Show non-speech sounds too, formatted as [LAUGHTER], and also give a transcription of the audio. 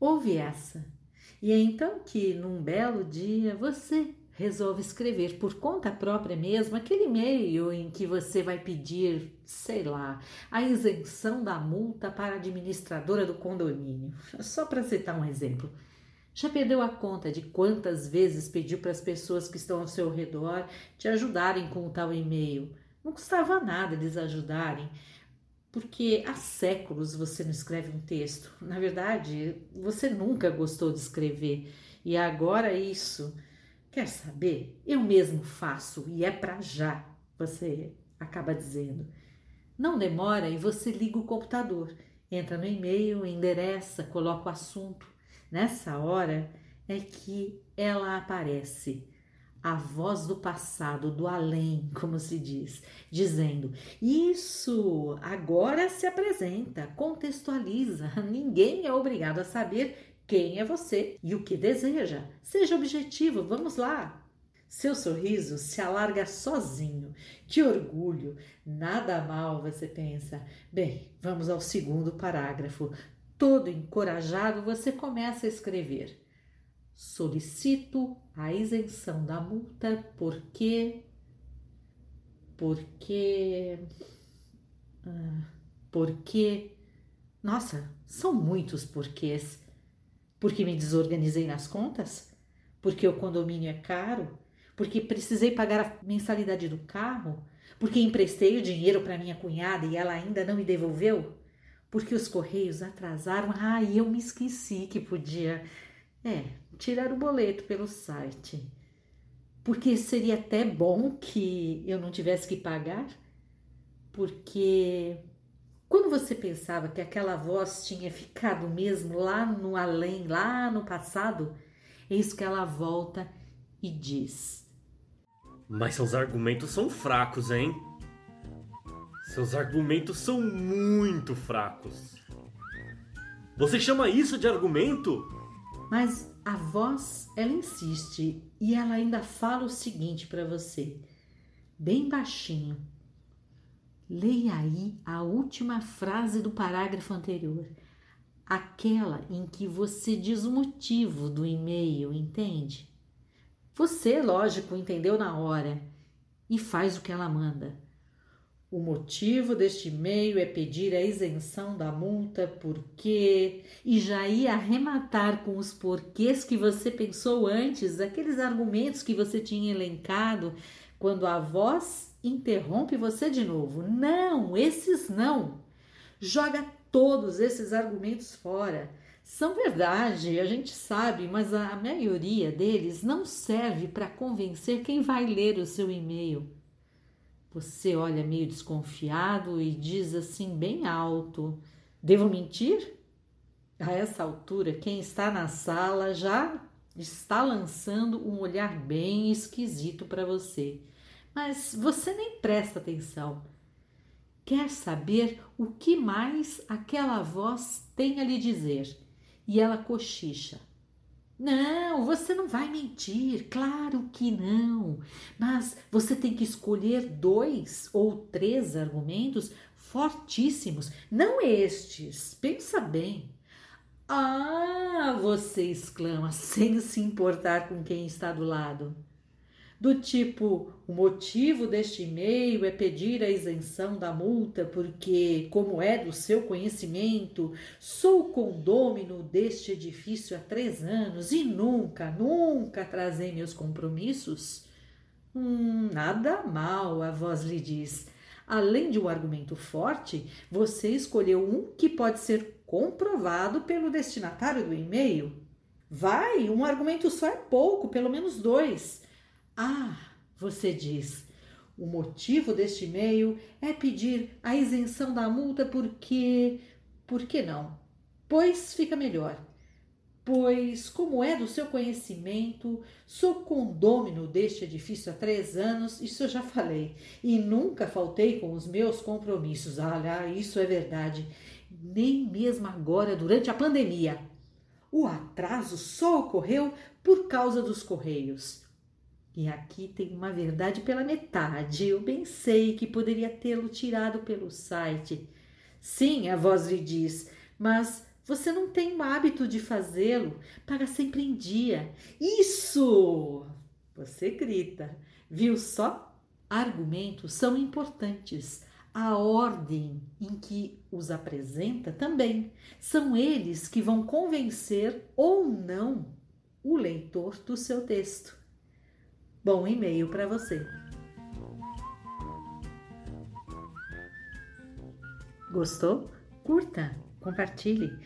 Ouve essa. E é então que, num belo dia, você resolve escrever por conta própria mesmo aquele e-mail em que você vai pedir, sei lá, a isenção da multa para a administradora do condomínio. Só para citar um exemplo. Já perdeu a conta de quantas vezes pediu para as pessoas que estão ao seu redor te ajudarem com o tal e-mail? Não custava nada eles ajudarem, porque há séculos você não escreve um texto. Na verdade, você nunca gostou de escrever e agora isso Quer saber? Eu mesmo faço e é para já, você acaba dizendo. Não demora e você liga o computador, entra no e-mail, endereça, coloca o assunto. Nessa hora é que ela aparece, a voz do passado, do além, como se diz, dizendo: Isso agora se apresenta, contextualiza. [LAUGHS] Ninguém é obrigado a saber quem é você e o que deseja. Seja objetivo, vamos lá. Seu sorriso se alarga sozinho. Que orgulho! Nada mal, você pensa. Bem, vamos ao segundo parágrafo. Todo encorajado, você começa a escrever. Solicito a isenção da multa porque. Porque. Ah, porque. Nossa, são muitos porquês. Porque me desorganizei nas contas? Porque o condomínio é caro? Porque precisei pagar a mensalidade do carro? Porque emprestei o dinheiro para minha cunhada e ela ainda não me devolveu? Porque os correios atrasaram? Ah, e eu me esqueci que podia. É, tirar o boleto pelo site. Porque seria até bom que eu não tivesse que pagar? Porque quando você pensava que aquela voz tinha ficado mesmo lá no além, lá no passado, eis que ela volta e diz: Mas seus argumentos são fracos, hein? Seus argumentos são muito fracos. Você chama isso de argumento? Mas a voz, ela insiste e ela ainda fala o seguinte para você, bem baixinho. Leia aí a última frase do parágrafo anterior, aquela em que você diz o motivo do e-mail, entende? Você, lógico, entendeu na hora e faz o que ela manda. O motivo deste e-mail é pedir a isenção da multa porque. E já ia arrematar com os porquês que você pensou antes, aqueles argumentos que você tinha elencado, quando a voz interrompe você de novo. Não, esses não. Joga todos esses argumentos fora. São verdade, a gente sabe, mas a maioria deles não serve para convencer quem vai ler o seu e-mail. Você olha meio desconfiado e diz assim, bem alto: Devo mentir? A essa altura, quem está na sala já está lançando um olhar bem esquisito para você mas você nem presta atenção. Quer saber o que mais aquela voz tem a lhe dizer e ela cochicha. Não, você não vai mentir, claro que não. Mas você tem que escolher dois ou três argumentos fortíssimos, não estes. Pensa bem. Ah, você exclama, [LAUGHS] sem se importar com quem está do lado do tipo: o motivo deste e-mail é pedir a isenção da multa porque, como é do seu conhecimento, sou condômino deste edifício há três anos e nunca, nunca trazei meus compromissos? Hum, nada mal, a voz lhe diz. Além de um argumento forte, você escolheu um que pode ser comprovado pelo destinatário do e-mail. Vai, um argumento só é pouco, pelo menos dois. Ah, você diz, o motivo deste e-mail é pedir a isenção da multa porque. Por que não? Pois fica melhor. Pois, como é do seu conhecimento, sou condômino deste edifício há três anos, isso eu já falei, e nunca faltei com os meus compromissos. Ah, isso é verdade. Nem mesmo agora, durante a pandemia. O atraso só ocorreu por causa dos correios. E aqui tem uma verdade pela metade. Eu bem sei que poderia tê-lo tirado pelo site. Sim, a voz lhe diz, mas Você não tem o hábito de fazê-lo. Paga sempre em dia. Isso! Você grita. Viu só? Argumentos são importantes. A ordem em que os apresenta também. São eles que vão convencer ou não o leitor do seu texto. Bom e-mail para você. Gostou? Curta, compartilhe.